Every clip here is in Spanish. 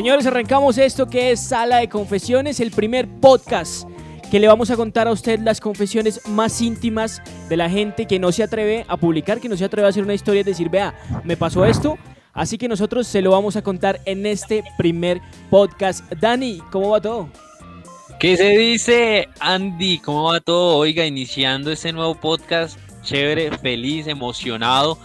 Señores, arrancamos esto que es Sala de Confesiones, el primer podcast que le vamos a contar a usted las confesiones más íntimas de la gente que no se atreve a publicar, que no se atreve a hacer una historia y decir, vea, me pasó esto. Así que nosotros se lo vamos a contar en este primer podcast. Dani, ¿cómo va todo? ¿Qué se dice, Andy? ¿Cómo va todo? Oiga, iniciando este nuevo podcast, chévere, feliz, emocionado.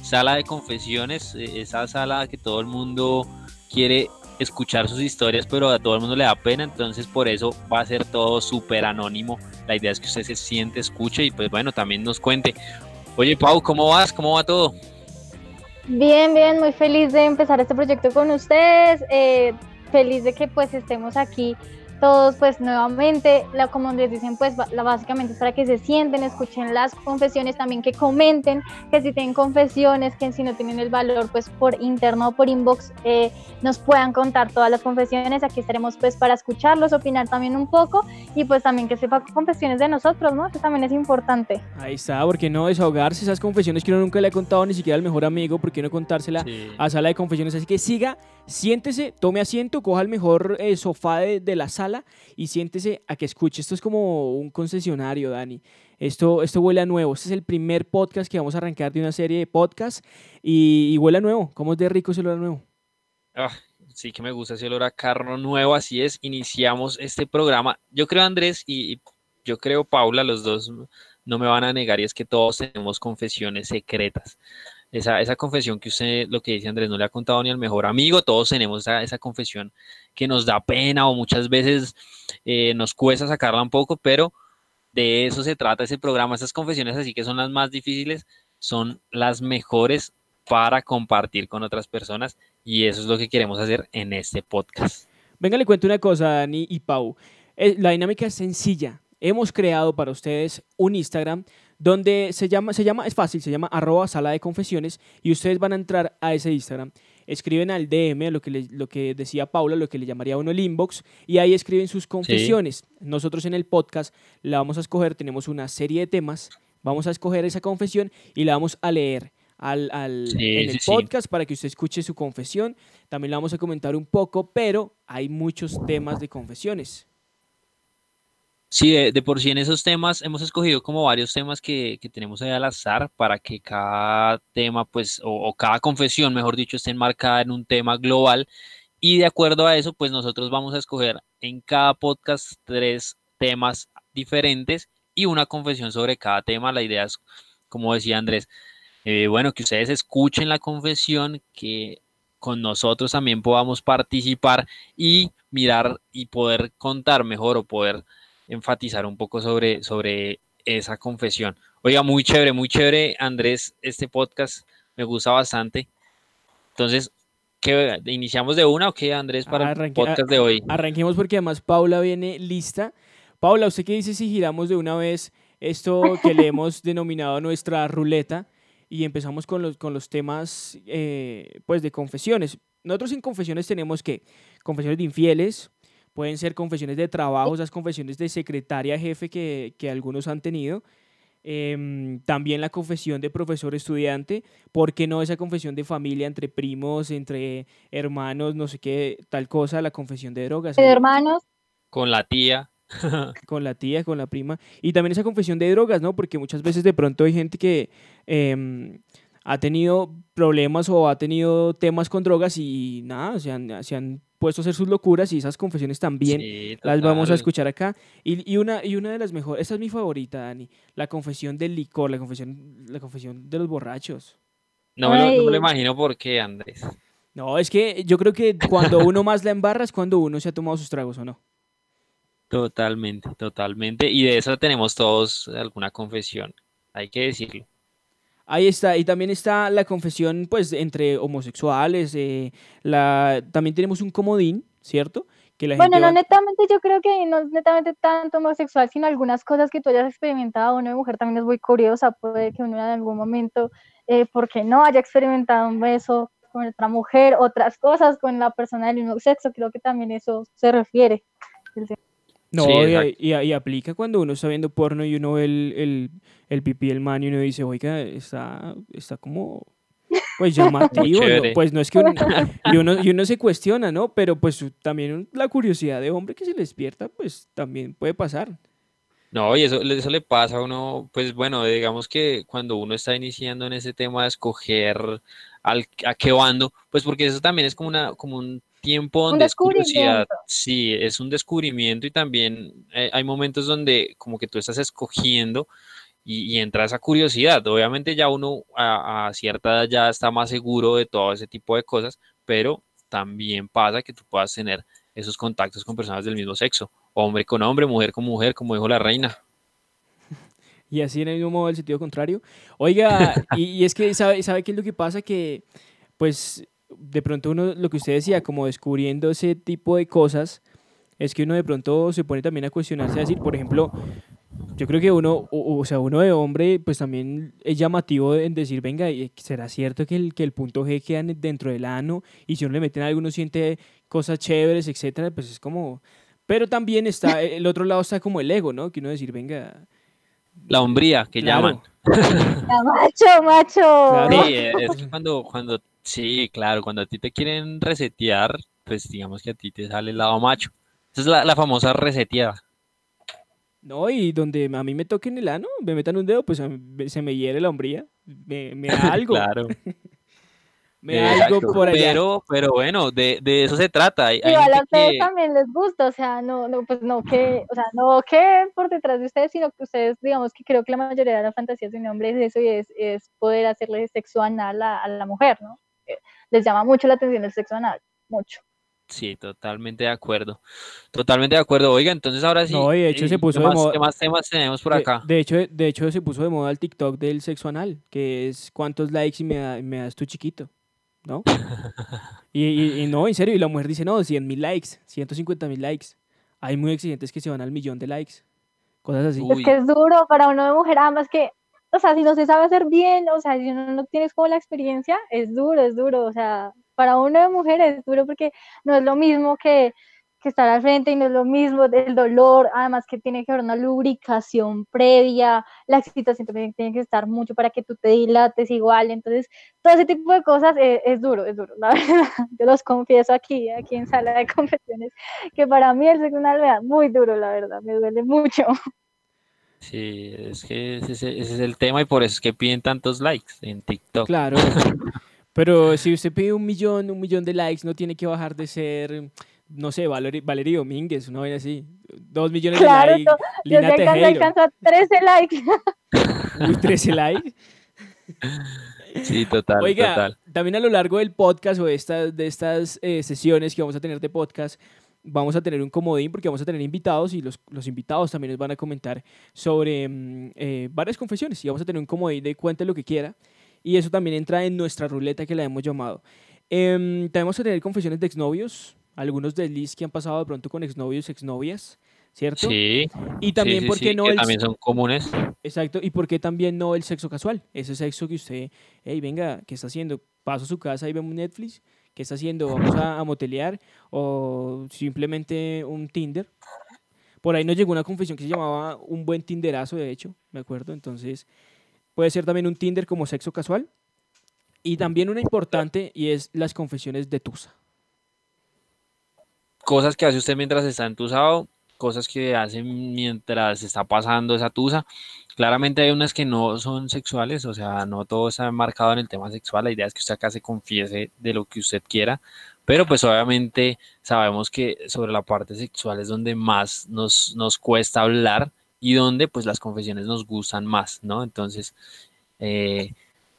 Sala de confesiones, eh, esa sala que todo el mundo quiere escuchar sus historias, pero a todo el mundo le da pena, entonces por eso va a ser todo súper anónimo. La idea es que usted se siente, escuche y pues bueno, también nos cuente. Oye, Pau, ¿cómo vas? ¿Cómo va todo? Bien, bien, muy feliz de empezar este proyecto con ustedes, eh, feliz de que pues estemos aquí todos pues nuevamente, la, como les dicen pues la, básicamente es para que se sienten, escuchen las confesiones, también que comenten, que si tienen confesiones, que si no tienen el valor pues por interno o por inbox eh, nos puedan contar todas las confesiones, aquí estaremos pues para escucharlos, opinar también un poco y pues también que sepa confesiones de nosotros, ¿no? Eso también es importante. Ahí está, porque no desahogarse esas confesiones que uno nunca le ha contado ni siquiera al mejor amigo, porque no contársela a sala de confesiones, así que siga, siéntese, tome asiento, coja el mejor eh, sofá de la sala y siéntese a que escuche. Esto es como un concesionario, Dani. Esto, esto huele a nuevo. Este es el primer podcast que vamos a arrancar de una serie de podcasts y, huele a nuevo. ¿Cómo es de rico ese olor a nuevo? Ah, sí que me gusta ese olor a carro nuevo. Así es, iniciamos este programa. Yo creo, Andrés, y yo creo, Paula, los dos no me van a negar, y es que todos tenemos confesiones secretas esa, confesión que usted, lo que dice Andrés, no le ha contado ni al mejor amigo, todos tenemos esa, confesión que nos da pena o muchas veces eh, nos cuesta sacarla un poco, pero de eso se trata ese programa, esas confesiones así que son las más difíciles, son las mejores para compartir con otras personas y eso es lo que queremos hacer en este podcast. Venga, le cuento una cosa, Dani y Pau. Eh, la dinámica es sencilla. Hemos creado para ustedes un Instagram donde se llama, se llama, es fácil, se llama arroba sala de confesiones y ustedes van a entrar a ese Instagram, escriben al DM, lo que, lo que decía Paula, lo que le llamaría uno el inbox, y ahí escriben sus confesiones. Nosotros en el podcast la vamos a escoger, tenemos una serie de temas, vamos a escoger esa confesión y la vamos a leer. Al, en el podcast para que usted escuche su confesión. También la vamos a comentar un poco, pero hay muchos temas de confesiones. Sí, de, por sí en esos temas hemos escogido como varios temas que, tenemos ahí al azar para que cada tema, pues, o, cada confesión, mejor dicho, esté enmarcada en un tema global. Y de acuerdo a eso, pues nosotros vamos a escoger en cada podcast tres temas diferentes y una confesión sobre cada tema. La idea es, como decía Andrés, eh, bueno, que ustedes escuchen la confesión, que con nosotros también podamos participar y mirar y poder contar mejor o poder enfatizar un poco sobre, sobre esa confesión. Oiga, muy chévere, muy chévere, Andrés, este podcast me gusta bastante. Entonces, ¿qué, ¿iniciamos de una o qué, Andrés, para el podcast de hoy? Arranquemos porque además Paula viene lista. Paula, ¿usted qué dice si giramos de una vez esto que le hemos denominado nuestra ruleta y empezamos con los, con los temas eh, pues de confesiones? Nosotros en confesiones tenemos que confesiones de infieles, Pueden ser confesiones de trabajo, esas confesiones de secretaria jefe que, que algunos han tenido. Em, también la confesión de profesor-estudiante. ¿Por qué no esa confesión de familia entre primos, entre hermanos, no sé qué, tal cosa? La confesión de drogas. De hermanos. Con la tía. con la tía, con la prima. Y también esa confesión de drogas, ¿no? Porque muchas veces de pronto hay gente que em, ha tenido problemas o ha tenido temas con drogas y nada, se han, se han puesto a hacer sus locuras y esas confesiones también las vamos a escuchar acá. Y, y, una, y una de las mejores, esa es mi favorita, Dani, la confesión del licor, la confesión, la confesión de los borrachos. No me, lo, imagino por qué, Andrés. No, es que yo creo que cuando uno más la embarra es cuando uno se ha tomado sus tragos, ¿o no? Totalmente, totalmente. Y de eso tenemos todos alguna confesión, hay que decirlo. Ahí está, y también está la confesión, pues, entre homosexuales, eh, la, también tenemos un comodín, ¿cierto? Que la bueno, no netamente, yo creo que no es netamente tanto homosexual, sino algunas cosas que tú hayas experimentado, una mujer también es muy curiosa, puede que uno en algún momento, eh, porque no haya experimentado un beso con otra mujer, otras cosas con la persona del mismo sexo, creo que también eso se refiere. No, y, aplica cuando uno está viendo porno y uno ve el, el, el pipí del man y uno dice, oiga, está, está como... Pues llamativo, pues no es que uno, y, uno, y uno se cuestiona, ¿no? Pero pues también la curiosidad de hombre que se le despierta, pues también puede pasar. No, y eso, eso le pasa a uno, pues bueno, digamos que cuando uno está iniciando en ese tema de escoger al, a qué bando, pues porque eso también es como, una, como un tiempo donde es curiosidad, sí, es un descubrimiento y también eh, hay momentos donde como que tú estás escogiendo y, entra esa curiosidad. Obviamente ya uno a, cierta edad ya está más seguro de todo ese tipo de cosas, pero también pasa que tú puedas tener esos contactos con personas del mismo sexo, hombre con hombre, mujer con mujer, como dijo la reina. Y así en el mismo modo, el sentido contrario. Oiga, y, es que, ¿sabe, ¿sabe qué es lo que pasa? Que, pues, de pronto uno, lo que usted decía, como descubriendo ese tipo de cosas, es que uno de pronto se pone también a cuestionarse, a decir, por ejemplo, yo creo que uno, o, sea, uno de hombre, pues también es llamativo en decir, venga, ¿será cierto que el, que el punto G queda dentro del ano? Y si uno le meten algo, uno siente cosas chéveres, etcétera, pues es como... Pero también está, el otro lado está como el ego, ¿no? Que uno decir, venga... La hombría, que llaman. macho, macho. Sí, es que cuando, cuando, sí, claro, cuando a ti te quieren resetear, pues digamos que a ti te sale el lado macho. Esa es la, la famosa reseteada. No, y donde a mí me toquen el ano, me metan un dedo, pues se me hiere la hombría, me, me da algo. claro. me da algo por allá. Pero, pero bueno, de, de eso se trata. y a ustedes también les gusta, o sea, no, no, pues no que, o sea, no que por detrás de ustedes, sino que ustedes, digamos que creo que la mayoría de las fantasías de un hombre es eso y es, es poder hacerle sexo anal a, a la mujer, ¿no? Eh, les llama mucho la atención el sexo anal, mucho. Sí, totalmente de acuerdo. Totalmente de acuerdo. Oiga, entonces ahora sí. No, de hecho se puso ¿qué de moda. ¿Qué más temas tenemos por acá? De, hecho, de hecho se puso de moda el TikTok del sexo anal, que es cuántos likes y me, me das tu chiquito, ¿no? y, y, no, en serio, y la mujer dice, no, 100 mil likes, 150 mil likes. Hay muy exigentes que se van al millón de likes. Cosas así. Es que es duro para uno de mujer, además que, o sea, si no se sabe hacer bien, o sea, si no, no tienes como la experiencia, es duro, es duro, o sea, para una de mujeres es duro porque no es lo mismo que, estar al frente y no es lo mismo del dolor, además que tiene que haber una lubricación previa, la excitación también tiene que estar mucho para que tú te dilates igual, entonces todo ese tipo de cosas es, duro, es duro, la verdad, yo los confieso aquí, aquí en sala de confesiones, que para mí el sexo me da muy duro, la verdad, me duele mucho. Sí, es que ese, ese es el tema y por eso es que piden tantos likes en TikTok. Claro. Pero si usted pide un millón, un millón de likes, no tiene que bajar de ser, no sé, Valeria, Domínguez, una vez así. Dos millones de likes. No, Lina yo Tejero. alcanza 13 likes. Uy, 13 likes. Sí, total, Oiga, también a lo largo del podcast o de estas, de estas eh, sesiones que vamos a tener de podcast, vamos a tener un comodín porque vamos a tener invitados y los, los invitados también nos van a comentar sobre mm, eh, varias confesiones y vamos a tener un comodín de cuente lo que quiera y eso también entra en nuestra ruleta que la hemos llamado. Eh, tenemos que tener confesiones de exnovios, algunos de Liz que han pasado de pronto con exnovios, exnovias, ¿cierto? Sí. Y también, ¿por qué no? Que también son comunes. Exacto, y ¿por qué también no el sexo casual? Ese sexo que usted, hey, venga, ¿qué está haciendo? Paso a su casa y vemos Netflix. ¿Qué está haciendo? ¿Vamos a, a motelear? ¿O simplemente un Tinder? Por ahí nos llegó una confesión que se llamaba un buen Tinderazo, de hecho, me acuerdo. Entonces, Puede ser también un Tinder como sexo casual. Y también una importante y es las confesiones de Tusa. Cosas que hace usted mientras está entusado, cosas que hace mientras está pasando esa tusa. Claramente hay unas que no son sexuales, o sea, no todo está marcado en el tema sexual. La idea es que usted acá se confiese de lo que usted quiera, pero pues obviamente sabemos que sobre la parte sexual es donde más nos, nos cuesta hablar y donde pues las confesiones nos gustan más, ¿no? Entonces, eh,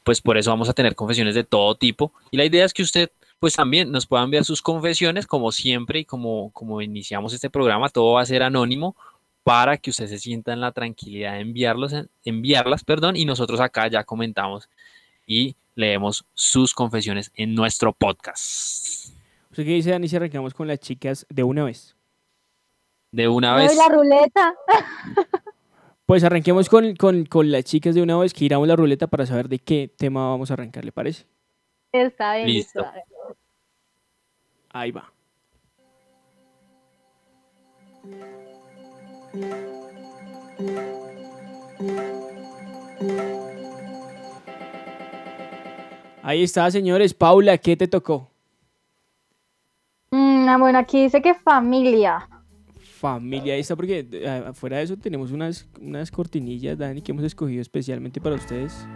pues por eso vamos a tener confesiones de todo tipo y la idea es que usted pues también nos pueda enviar sus confesiones como siempre y como, como iniciamos este programa, todo va a ser anónimo para que usted se sienta en la tranquilidad de enviarlos, enviarlas, perdón, y nosotros acá ya comentamos y leemos sus confesiones en nuestro podcast. ¿Usted qué dice, Dani, si arrancamos con las chicas de una vez? De una vez. la ruleta. Pues arranquemos con, las chicas de una vez que iramos la ruleta para saber de qué tema vamos a arrancar, ¿le parece? Está bien. Listo. Ahí va. Ahí está, señores. Paula, ¿qué te tocó? Mm, bueno, aquí dice que familia. Familia, ahí está, porque eh, afuera de eso tenemos unas, unas cortinillas, Dani, que hemos escogido especialmente para ustedes.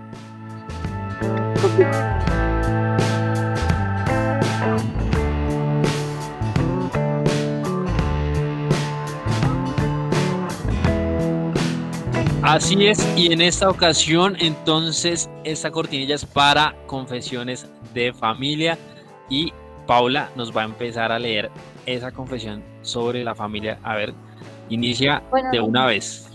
Así es, y en esta ocasión entonces esta cortinilla es para confesiones de familia y Paula nos va a empezar a leer esa confesión sobre la familia. A ver, inicia de una vez.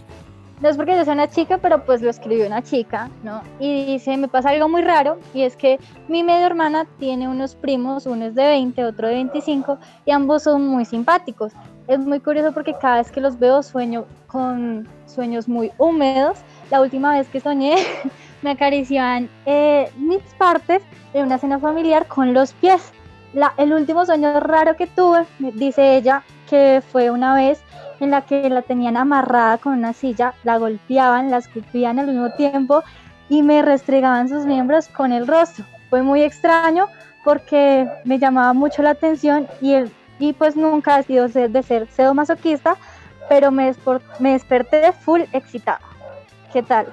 No es porque yo soy una chica, pero pues lo escribió una chica, ¿no? Y dice, me pasa algo muy raro, y es que mi medio hermana tiene unos primos, uno es de 20, otro de 25, y ambos son muy simpáticos. Es muy curioso porque cada vez que los veo sueño con sueños muy húmedos. La última vez que soñé me acariciaban eh, mis partes de una cena familiar con los pies. El último sueño raro que tuve, dice ella, que fue una vez en la que la tenían amarrada con una silla, la golpeaban, la escupían al mismo tiempo y me restregaban sus miembros con el rostro. Fue muy extraño porque me llamaba mucho la atención y, el, y pues nunca he sido de ser masoquista pero me, me desperté full excitada. ¿Qué tal?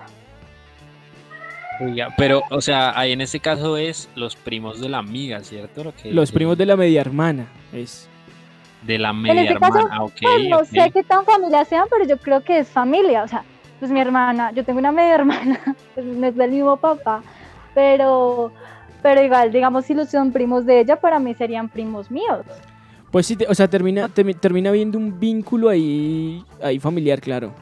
pero, o sea, ahí en este caso es los primos de la amiga, ¿cierto? Lo que, los primos de la media hermana, es. De la media este hermana, ok. Pues, no sé qué tan familia sean, pero yo creo que es familia, o sea, pues mi hermana, yo tengo una media hermana, pues no es del mismo papá, pero, pero igual, digamos, si los son primos de ella, para mí serían primos míos. Pues sí, o sea, termina, termina viendo un vínculo ahí, ahí familiar, claro.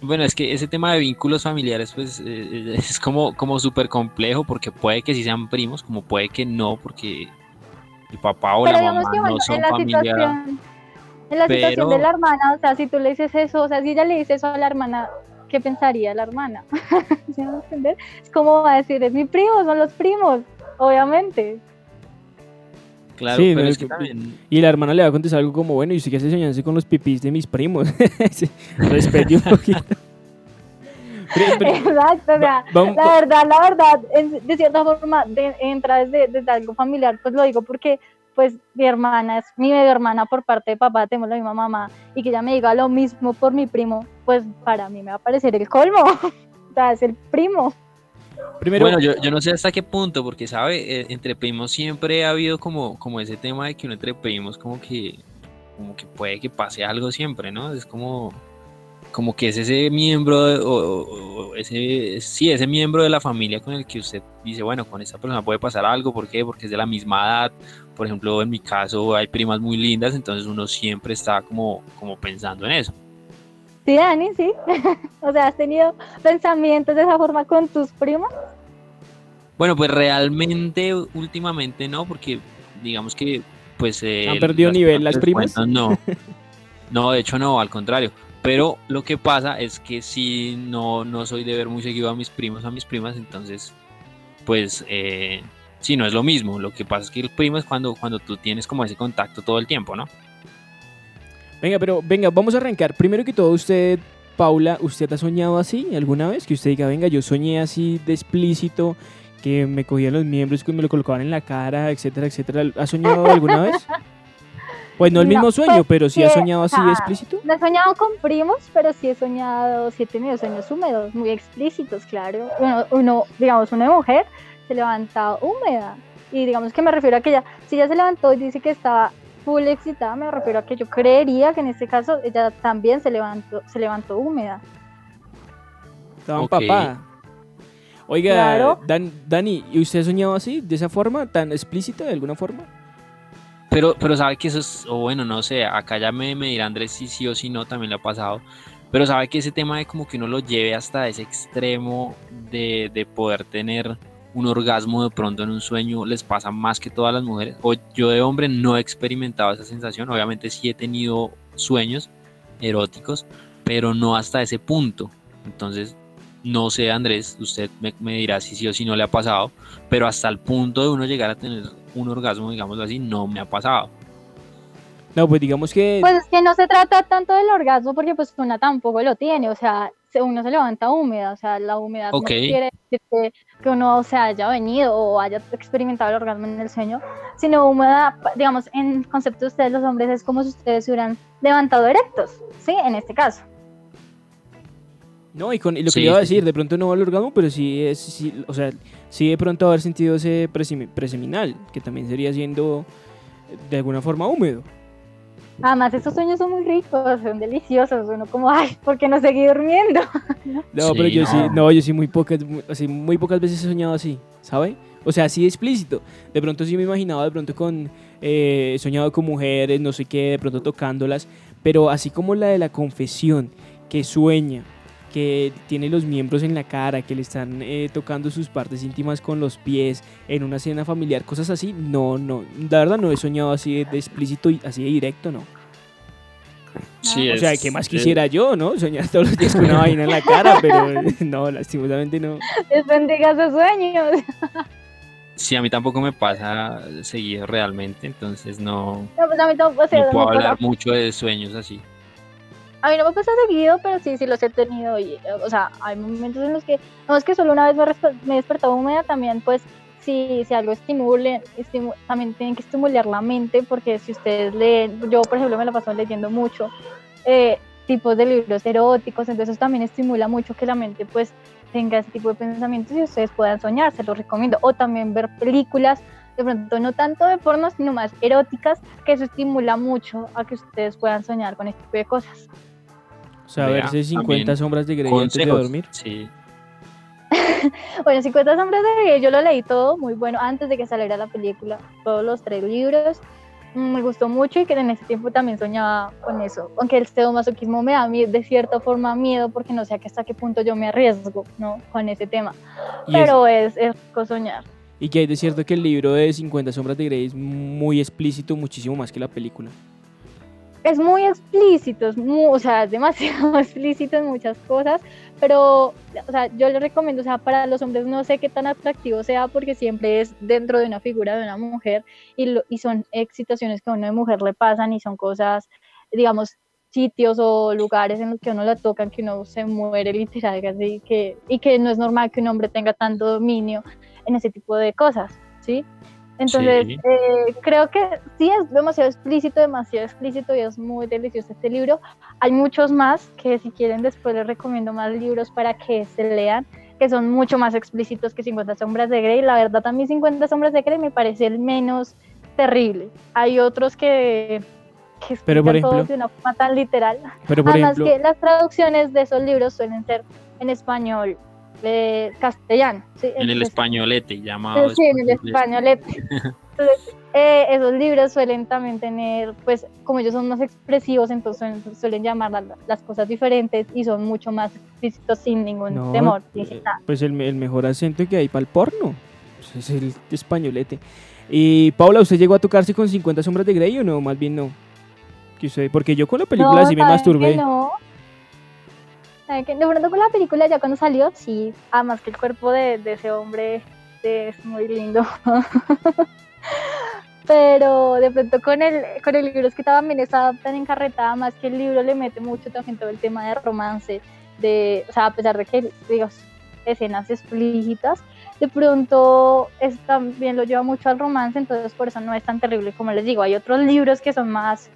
Bueno, es que ese tema de vínculos familiares, pues eh, eh, es como, como súper complejo, porque puede que sí sean primos, como puede que no, porque el papá o la mamá no son familia. En la situación de la hermana, o sea, si tú le dices eso, o sea, si ella le dice eso a la hermana, ¿qué pensaría la hermana? ¿Sí entender? Es como va a decir, es mi primo, son los primos, obviamente. Claro, pero es que Y la hermana le va a contestar algo como, bueno, y usted qué hace soñarse con los pipís de mis primos. Respeto un poquito. Exacto, o sea, la verdad, la verdad, de cierta forma, entra desde, desde, algo familiar, pues lo digo porque, pues, mi hermana es mi medio hermana por parte de papá, tenemos la misma mamá, y que ella me diga lo mismo por mi primo, pues, para mí me va a parecer el colmo, o sea, es el primo bueno, yo, no sé hasta qué punto, porque, ¿sabe? Eh, entre primos siempre ha habido como, como ese tema de que uno entre primos como que, como que puede que pase algo siempre, ¿no? Es como, como que es ese miembro, o, ese, sí, ese miembro de la familia con el que usted dice, bueno, con esta persona puede pasar algo, ¿por qué? Porque es de la misma edad, por ejemplo, en mi caso hay primas muy lindas, entonces uno siempre está como, como pensando en eso. Sí, Dani, sí. o sea, ¿has tenido pensamientos de esa forma con tus primos? Bueno, pues realmente últimamente no, porque digamos que pues... Eh, ¿Han perdido nivel las primas? no, no, de hecho no, al contrario. Pero lo que pasa es que si no, no soy de ver muy seguido a mis primos, a mis primas, entonces pues eh, sí, no es lo mismo. Lo que pasa es que el primo es cuando, cuando tú tienes como ese contacto todo el tiempo, ¿no? Venga, pero venga, vamos a arrancar. Primero que todo, usted, Paula, ¿usted ha soñado así alguna vez? Que usted diga, venga, yo soñé así de explícito, que me cogían los miembros, que me lo colocaban en la cara, etcétera, etcétera. ¿Ha soñado alguna vez? Pues no el mismo sueño, pues pero sí ha soñado así explícito. No he soñado con primos, pero sí he soñado, sí he tenido sueños húmedos, muy explícitos, claro. Uno, uno digamos, una mujer se levanta húmeda. Y digamos que me refiero a que ella, si ella se levantó y dice que estaba full excitada, me refiero a que yo creería que en este caso ella también se levantó, se levantó húmeda. Estaba okay. Oiga, Dani, ¿y usted ha soñado así, de esa forma, tan explícita, de alguna forma? Pero, pero sabe que eso es, o bueno, no sé, acá ya me, me dirá Andrés si sí o si no, también le ha pasado. Pero sabe que ese tema de como que uno lo lleve hasta ese extremo de, de poder tener un orgasmo de pronto en un sueño les pasa más que todas las mujeres. O yo de hombre no he experimentado esa sensación. Obviamente sí he tenido sueños eróticos, pero no hasta ese punto. Entonces, no sé, Andrés, usted me, dirá si sí o si no le ha pasado, pero hasta el punto de uno llegar a tener un orgasmo, digamos así, no me ha pasado. No, pues digamos que... Pues es que no se trata tanto del orgasmo porque pues una tampoco lo tiene, o sea, uno se levanta húmeda, o sea, la humedad no quiere decir que, uno se haya venido o haya experimentado el orgasmo en el sueño, sino húmeda, digamos, en concepto de ustedes los hombres es como si ustedes se hubieran levantado erectos, ¿sí? En este caso. No, y, con, lo que iba a decir, de pronto no va al orgasmo, pero sí es, sí, o sea, sí de pronto haber sentido ese preseminal, que también sería siendo de alguna forma húmedo. Además, esos sueños son muy ricos, son deliciosos. Uno como, ay, ¿por qué no seguí durmiendo? no, pero yo sí, no, yo sí muy pocas, así, muy pocas veces he soñado así, ¿sabe? O sea, así explícito. De pronto sí me imaginaba, de pronto con, eh, soñado con mujeres, no sé qué, de pronto tocándolas, pero así como la de la confesión, que sueña, que tiene los miembros en la cara, que le están eh, tocando sus partes íntimas con los pies, en una cena familiar, cosas así, no, no, la verdad no he soñado así de, explícito y así de directo, no. Sí, o sea, ¿qué más quisiera yo, no? Soñar todos los días con una vaina en la cara, pero no, lastimosamente no. Es bendiga sus sueños. Sí, a mí tampoco me pasa seguir realmente, entonces no, no, pues a mí tampoco, no puedo hablar mucho de sueños así. A mí no me pasa seguido, pero sí, sí los he tenido. Y, o sea, hay momentos en los que, no es que solo una vez me, he despertado húmeda, también pues si, si algo estimule, también tienen que estimular la mente, porque si ustedes leen, yo por ejemplo me la paso leyendo mucho, eh, tipos de libros eróticos, entonces eso también estimula mucho que la mente pues tenga ese tipo de pensamientos y ustedes puedan soñar, se los recomiendo. O también ver películas, de pronto no tanto de porno, sino más eróticas, que eso estimula mucho a que ustedes puedan soñar con este tipo de cosas. O sea, verse 50 sombras de Grey antes de dormir. Sí. bueno, 50 sombras de Grey, yo lo leí todo muy bueno antes de que saliera la película, todos los tres libros. Mm, me gustó mucho y que en ese tiempo también soñaba con eso. Aunque el masoquismo me da de cierta forma miedo porque no sé hasta qué punto yo me arriesgo ¿no? con ese tema. Pero es, es soñar. Y que hay de cierto que el libro de 50 sombras de Grey es muy explícito, muchísimo más que la película es muy explícito, es o sea, es demasiado explícito en muchas cosas, pero, o sea, yo le recomiendo, o sea, para los hombres no sé qué tan atractivo sea porque siempre es dentro de una figura de una mujer y, y son situaciones que a una mujer le pasan y son cosas, digamos, sitios o lugares en los que uno la tocan que uno se muere literal así que, y que no es normal que un hombre tenga tanto dominio en ese tipo de cosas, ¿sí? Entonces, eh, creo que sí es demasiado explícito, demasiado explícito y es muy delicioso este libro. Hay muchos más que si quieren después les recomiendo más libros para que se lean, que son mucho más explícitos que 50 sombras de Grey. La verdad, a mí 50 sombras de Grey me parece el menos terrible. Hay otros que, que pero por ejemplo, de una forma tan literal. Pero Además que las traducciones de esos libros suelen ser en español castellano. en el españolete llamado. Sí, en el españolete. Entonces, eh, esos libros suelen también tener, pues como ellos son más expresivos, entonces suelen, llamar las cosas diferentes y son mucho más explícitos sin ningún temor. Eh, pues el, el, mejor acento que hay para el porno pues, es el españolete. Y Paula, ¿usted llegó a tocarse con 50 sombras de Grey o no? Más bien no. Que usted, porque yo con la película sí me masturbé. No, de pronto con la película ya cuando salió, sí, además que el cuerpo de, ese hombre es muy lindo. Pero de pronto con el, con el libro es que también está tan encarretada, más que el libro le mete mucho también todo el tema de romance, de, o sea, a pesar de que, digo, escenas explícitas, de pronto es, también lo lleva mucho al romance, entonces por eso no es tan terrible como les digo. Hay otros libros que son más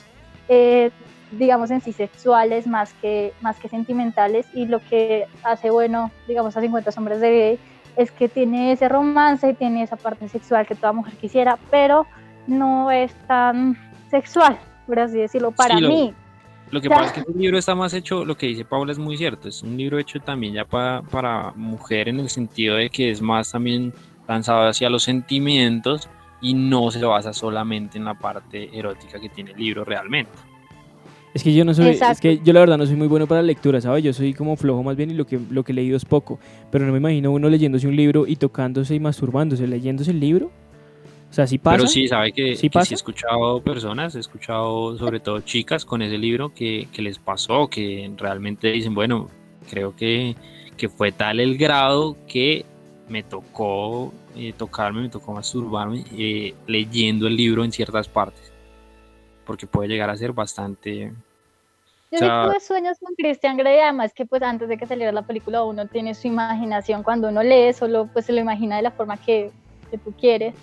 eh, digamos, en sí sexuales más que, más que sentimentales y lo que hace bueno, digamos, a 50 hombres de gay es que tiene ese romance y tiene esa parte sexual que toda mujer quisiera, pero no es tan sexual, por así decirlo, para mí. Lo que pasa es que el libro está más hecho, lo que dice Paula es muy cierto, es un libro hecho también ya para, para mujer en el sentido de que es más también lanzado hacia los sentimientos y no se basa solamente en la parte erótica que tiene el libro realmente. Es que yo no soy, es que yo la verdad no soy muy bueno para la lectura, ¿sabes? Yo soy como flojo más bien y lo que, lo que he leído es poco. Pero no me imagino uno leyéndose un libro y tocándose y masturbándose, leyéndose el libro. O sea, sí pasa. Pero sí, sabe que sí, he escuchado personas, he escuchado sobre todo chicas con ese libro que, que les pasó, que realmente dicen, bueno, creo que, que fue tal el grado que me tocó eh, tocarme, me tocó masturbarme eh, leyendo el libro en ciertas partes. porque puede llegar a ser bastante... Yo sí tuve sueños con Christian Grey, además que pues antes de que saliera la película uno tiene su imaginación, cuando uno lee solo pues se lo imagina de la forma que, que tú quieres.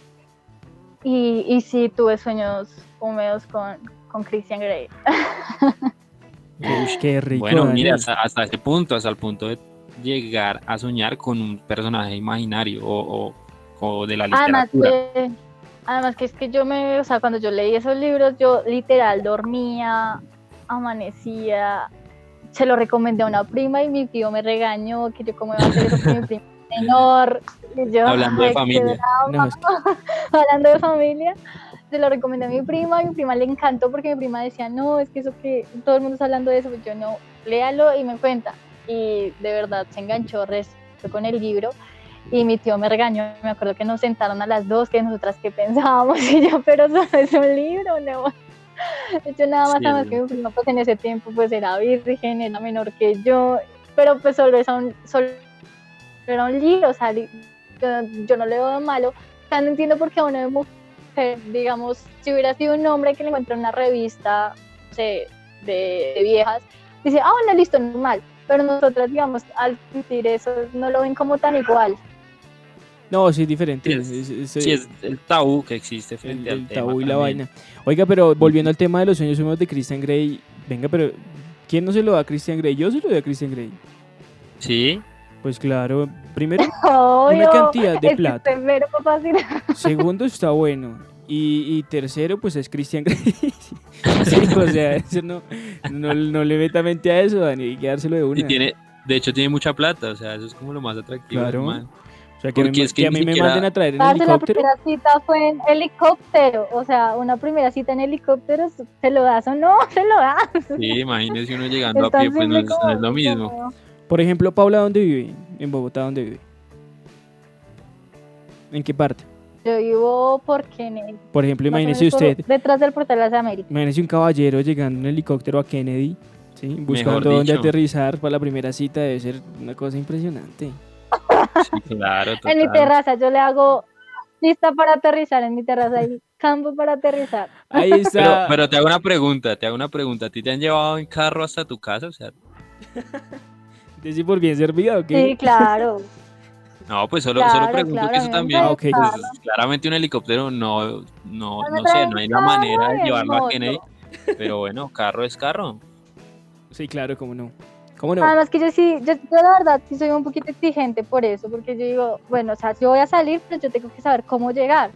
Y, y sí tuve sueños húmedos con, con Christian Grey. Uy, qué rico. Bueno, mira, hasta, hasta, ese punto, hasta el punto de llegar a soñar con un personaje imaginario o, o, de la literatura. Además que, además que es que yo me, o sea, cuando yo leí esos libros, yo literal dormía, amanecía, se lo recomendé a una prima y mi tío me regañó que yo como iba a hacer eso con mi prima menor. Hablando de familia. Hablando de familia se lo recomendé a mi prima, a mi prima le encantó porque mi prima decía, no, es que eso que todo el mundo está hablando de eso, pues yo no, léalo y me cuenta. Y de verdad se enganchó resto con el libro y mi tío me regañó, me acuerdo que nos sentaron a las dos, que nosotras que pensábamos, y yo, pero eso es un libro, no. De hecho, nada más, sí. que mi prima pues en ese tiempo pues era virgen, era menor que yo, pero pues solo, era un, solo era un libro, o sea, yo, yo no le veo malo, o sea, no entiendo por qué a de mujer digamos, si hubiera sido un hombre que le encuentra una revista de, de, viejas, dice, ah, bueno, listo, normal. Pero nosotras, digamos, al sentir eso, no lo ven como tan igual. No, sí, es diferente. Sí, es, es, es, es el tabú que existe frente el, al el tabú y la también. vaina. Oiga, pero volviendo al tema de los sueños húmedos de Christian Grey, venga, pero ¿quién no se lo da a Christian Grey? Yo se lo doy a Christian Grey. Sí, Pues claro, primero, Obvio, una cantidad de plata. primero, papá, sí. Segundo, está bueno. Y, y tercero, pues es Christian Grey. sí, o sea, eso no, no, no le meta mente a eso, Dani, hay que dárselo de una. y tiene, de hecho tiene mucha plata, o sea, eso es como lo más atractivo. Claro. Sea, que, porque me- es que que a mí me siquiera- manden a traer en Parce, la helicóptero. primera cita fue en helicóptero, o sea, una primera cita en helicóptero, ¿se lo das o no? Se lo das. Sí, imagínese uno llegando a pie, pues no es, no es lo mismo. Por ejemplo, Paula, ¿dónde vive? En Bogotá, ¿dónde vive? ¿En qué parte? Yo vivo por Kennedy. Por ejemplo, imagínese menos por- usted, Detrás del portal de las Américas. imagínese un caballero llegando en helicóptero a Kennedy, ¿sí? buscando dónde aterrizar para la primera cita, debe ser una cosa impresionante. Sí, claro, En mi terraza, yo le hago lista para aterrizar en mi terraza, hay campo para aterrizar. Ahí Pero, está. pero te hago una pregunta, te hago una pregunta. ¿A ti te han llevado en carro hasta tu casa? O sea, ¿Decir por bien servido o qué? Sí, claro. no, pues solo, Claro, solo pregunto claro, que eso también. Ah, pues, claramente un helicóptero no, no, No sé, no hay una carro manera de llevarlo a. Kennedy. Pero bueno, carro es carro. Sí, claro, cómo no. ¿Cómo no? Además que yo sí, yo, yo la verdad sí soy un poquito exigente por eso, porque yo digo, bueno, o sea, si voy a salir, pues yo tengo que saber cómo llegar.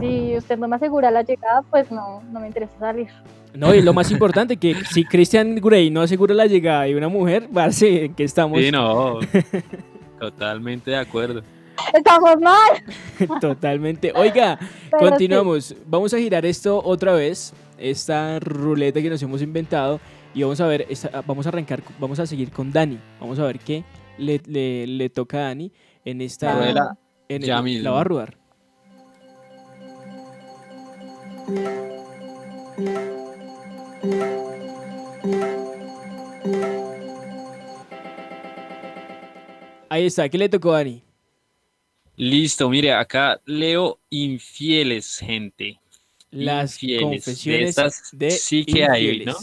Si usted no me asegura la llegada, pues no, no me interesa salir. No, y lo más importante, que si Christian Grey no asegura la llegada de una mujer, parce, ¿en qué estamos? Sí, no. Totalmente de acuerdo. Estamos mal. Totalmente. Oiga, Pero continuamos. Vamos a girar esto otra vez, esta ruleta que nos hemos inventado, y vamos a ver, esta- vamos a arrancar, vamos a seguir con Dani. Vamos a ver qué le, le- le toca a Dani en esta... En ya el- mismo. La va a rodar. Ahí está, ¿qué le tocó a Dani? Listo, mire, acá leo infieles, gente. Las Infieles. De confesiones estas de sí que hay, ¿no?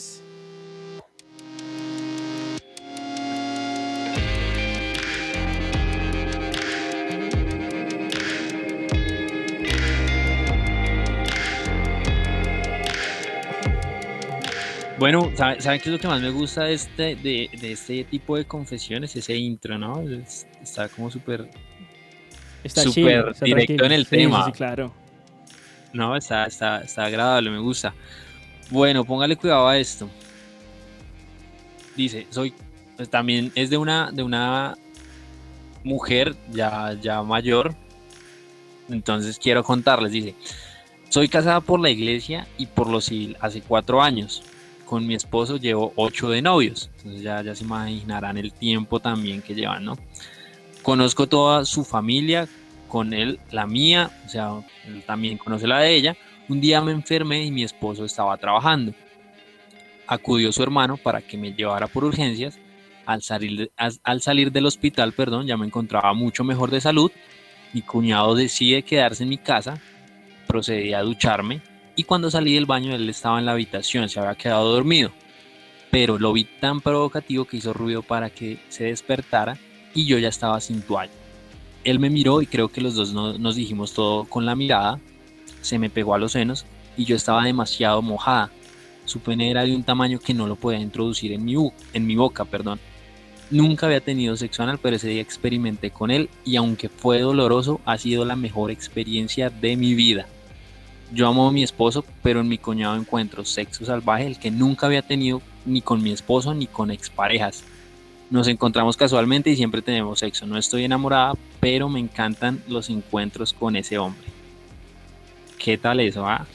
Bueno, ¿sabe- ¿saben qué es lo que más me gusta de este, de, de este tipo de confesiones? Ese intro, ¿no? Es- está como súper, Está Súper directo tranquilo. en el sí, tema. Sí, claro. no, está, está, está agradable, me gusta. Bueno, póngale cuidado a esto. Dice, soy, pues, también es de una, de una mujer ya, ya mayor. Entonces quiero contarles, dice, soy casada por la iglesia y por lo civil hace cuatro años. Con mi esposo llevo ocho de novios. Entonces ya, se imaginarán el tiempo también que llevan, ¿no? Conozco toda su familia, con él la mía, o sea, él también conoce la de ella. Un día me enfermé y mi esposo estaba trabajando. Acudió su hermano para que me llevara por urgencias. Al salir, al salir del hospital, perdón, ya me encontraba mucho mejor de salud. Mi cuñado decide quedarse en mi casa. Procedí a ducharme Y cuando salí del baño, él estaba en la habitación, se había quedado dormido. Pero lo vi tan provocativo que hizo ruido para que se despertara y yo ya estaba sin toalla. Él me miró y creo que los dos nos dijimos todo con la mirada. Se me pegó a los senos y yo estaba demasiado mojada. Su pene era de un tamaño que no lo podía introducir en mi, en mi boca, perdón. Nunca había tenido sexo anal, pero ese día experimenté con él y aunque fue doloroso, ha sido la mejor experiencia de mi vida. Yo amo a mi esposo, pero en mi cuñado encuentro sexo salvaje, el que nunca había tenido ni con mi esposo ni con exparejas. Nos encontramos casualmente y siempre tenemos sexo. No estoy enamorada, pero me encantan los encuentros con ese hombre. ¿Qué tal eso? Ah?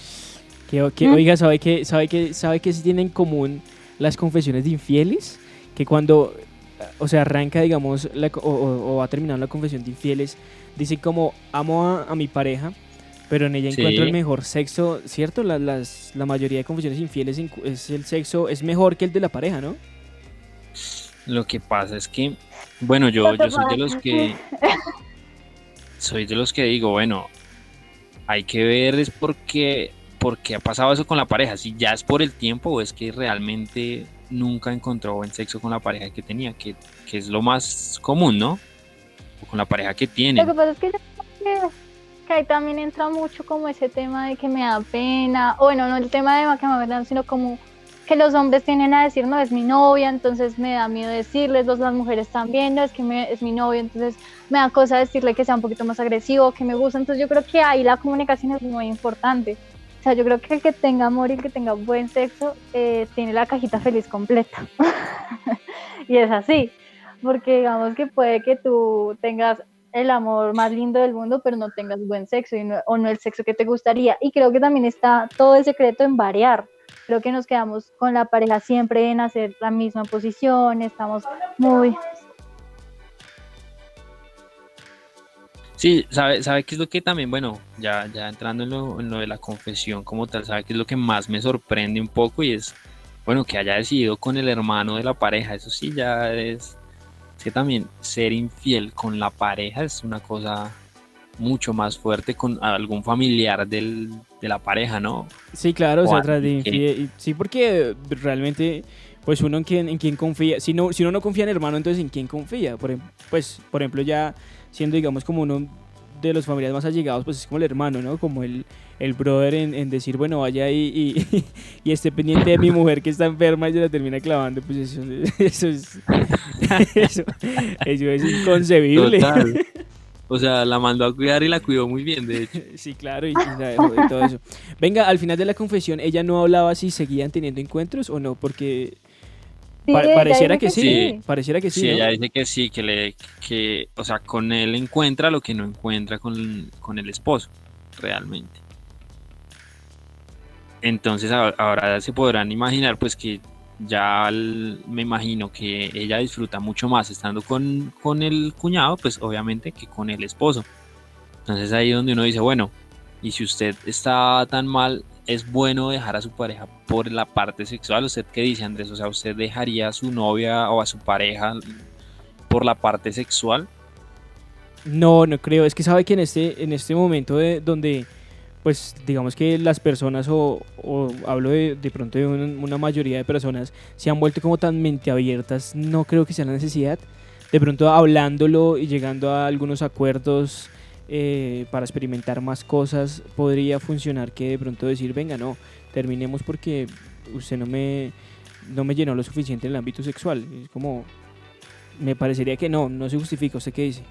Que, mm. Oiga, ¿sabe que, sabe, que, ¿sabe que tienen en común las confesiones de infieles? Que cuando, o sea, arranca, digamos, o, va terminando la confesión de infieles, dicen como, amo a, mi pareja, pero en ella encuentro el mejor sexo, ¿cierto? La, las, la mayoría de confesiones infieles es el sexo, es mejor que el de la pareja, ¿no? Lo que pasa es que, bueno, yo, yo soy de los que, soy de los que digo, bueno, hay que ver es porque por qué ha pasado eso con la pareja, si ya es por el tiempo o es que realmente nunca encontró buen sexo con la pareja que tenía, que, es lo más común, ¿no? O con la pareja que tiene. Lo que pasa es que, que ahí también entra mucho como ese tema de que me da pena, o bueno, no el tema de que me da sino como que los hombres tienen a decir, no, es mi novia, entonces me da miedo decirles, las mujeres también, no, es que es mi novia, entonces me da cosa decirle que sea un poquito más agresivo, que me gusta, entonces yo creo que ahí la comunicación es muy importante sea, yo creo que el que tenga amor y el que tenga buen sexo eh, tiene la cajita feliz completa. y es así, porque digamos que puede que tú tengas el amor más lindo del mundo, pero no tengas buen sexo o no el sexo que te gustaría. Y creo que también está todo el secreto en variar. Creo que nos quedamos con la pareja siempre en hacer la misma posición, estamos muy, Sí, sabe, sabe qué es lo que también, bueno, ya, ya entrando en lo, en lo de la confesión como tal, sabe qué es lo que más me sorprende un poco y es, bueno, que haya decidido con el hermano de la pareja, eso sí ya es, es que también ser infiel con la pareja es una cosa mucho más fuerte con algún familiar del, de la pareja, ¿no? Sí, claro, o sea, tras de infiel, sí, porque realmente, pues uno en quien, en quien confía, si, no, si uno no confía en el hermano, entonces en quién confía, por, pues, por ejemplo, ya siendo, digamos, como uno de los familiares más allegados, pues es como el hermano, ¿no? Como el, el brother en, decir, bueno, vaya y, y, esté pendiente de mi mujer que está enferma y se la termina clavando, pues eso, eso es eso, es inconcebible. O sea, la mandó a cuidar y la cuidó muy bien, de hecho. Sí, claro, y, todo eso. Venga, al final de la confesión, ¿ella no hablaba si seguían teniendo encuentros o no? Porque pareciera que, sí, pareciera que sí. Sí, ella dice que sí, que le, que, o sea, con él encuentra lo que no encuentra con, el esposo, realmente. Entonces ahora se podrán imaginar, pues que ya me imagino que ella disfruta mucho más estando con, con el cuñado, pues obviamente que con el esposo. Entonces ahí es donde uno dice, bueno, y si usted está tan mal es bueno dejar a su pareja por la parte sexual. ¿Usted qué dice, Andrés? O sea, ¿usted dejaría a su novia o a su pareja por la parte sexual? No, no creo. Es que sabe que en este, en este momento de, donde, pues, digamos que las personas, o, hablo de, de, pronto de una, mayoría de personas, se han vuelto como tan mente abiertas, no creo que sea la necesidad. De pronto hablándolo y llegando a algunos acuerdos eh, para experimentar más cosas podría funcionar que de pronto decir, venga, no, terminemos porque usted no me, no me llenó lo suficiente en el ámbito sexual. Es como, me parecería que no, no se justifica. ¿Usted qué dice?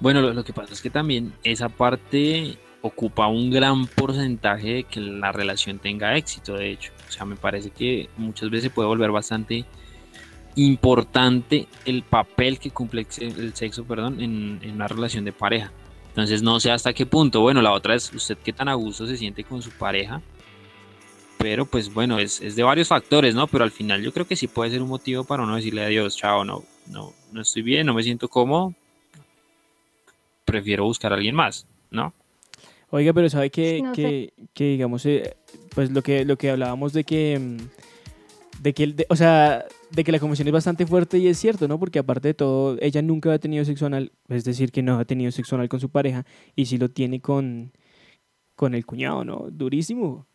Bueno, lo, que pasa es que también esa parte ocupa un gran porcentaje de que la relación tenga éxito, de hecho. O sea, me parece que muchas veces puede volver bastante importante el papel que cumple el sexo perdón, en, una relación de pareja. Entonces no sé hasta qué punto. Bueno, la otra es usted qué tan a gusto se siente con su pareja. Pero pues bueno, es, es de varios factores, ¿no? Pero al final yo creo que sí puede ser un motivo para uno decirle adiós, chao, no, no, no estoy bien, no me siento cómodo. Prefiero buscar a alguien más, ¿no? Oiga, pero sabe que, que, que digamos, eh, pues lo que, lo que hablábamos de que, mm, de que, o sea, de que la confesión es bastante fuerte y es cierto, ¿no? Porque aparte de todo, ella nunca ha tenido sexo anal, es decir, que no ha tenido sexo anal con su pareja y si lo tiene con, con el cuñado, ¿no? Durísimo.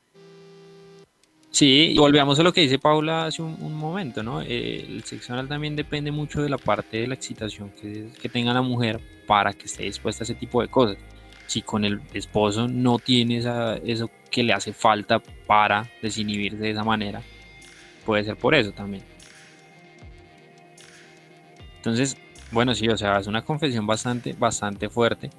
Sí, y volvemos a lo que dice Paula hace un, momento, ¿no? Eh, el sexo anal también depende mucho de la parte de la excitación que, que tenga la mujer para que esté dispuesta a ese tipo de cosas. Si con el esposo no tiene esa, eso que le hace falta para desinhibirse de esa manera, puede ser por eso también. Entonces, bueno, sí, o sea, es una confesión bastante, bastante fuerte.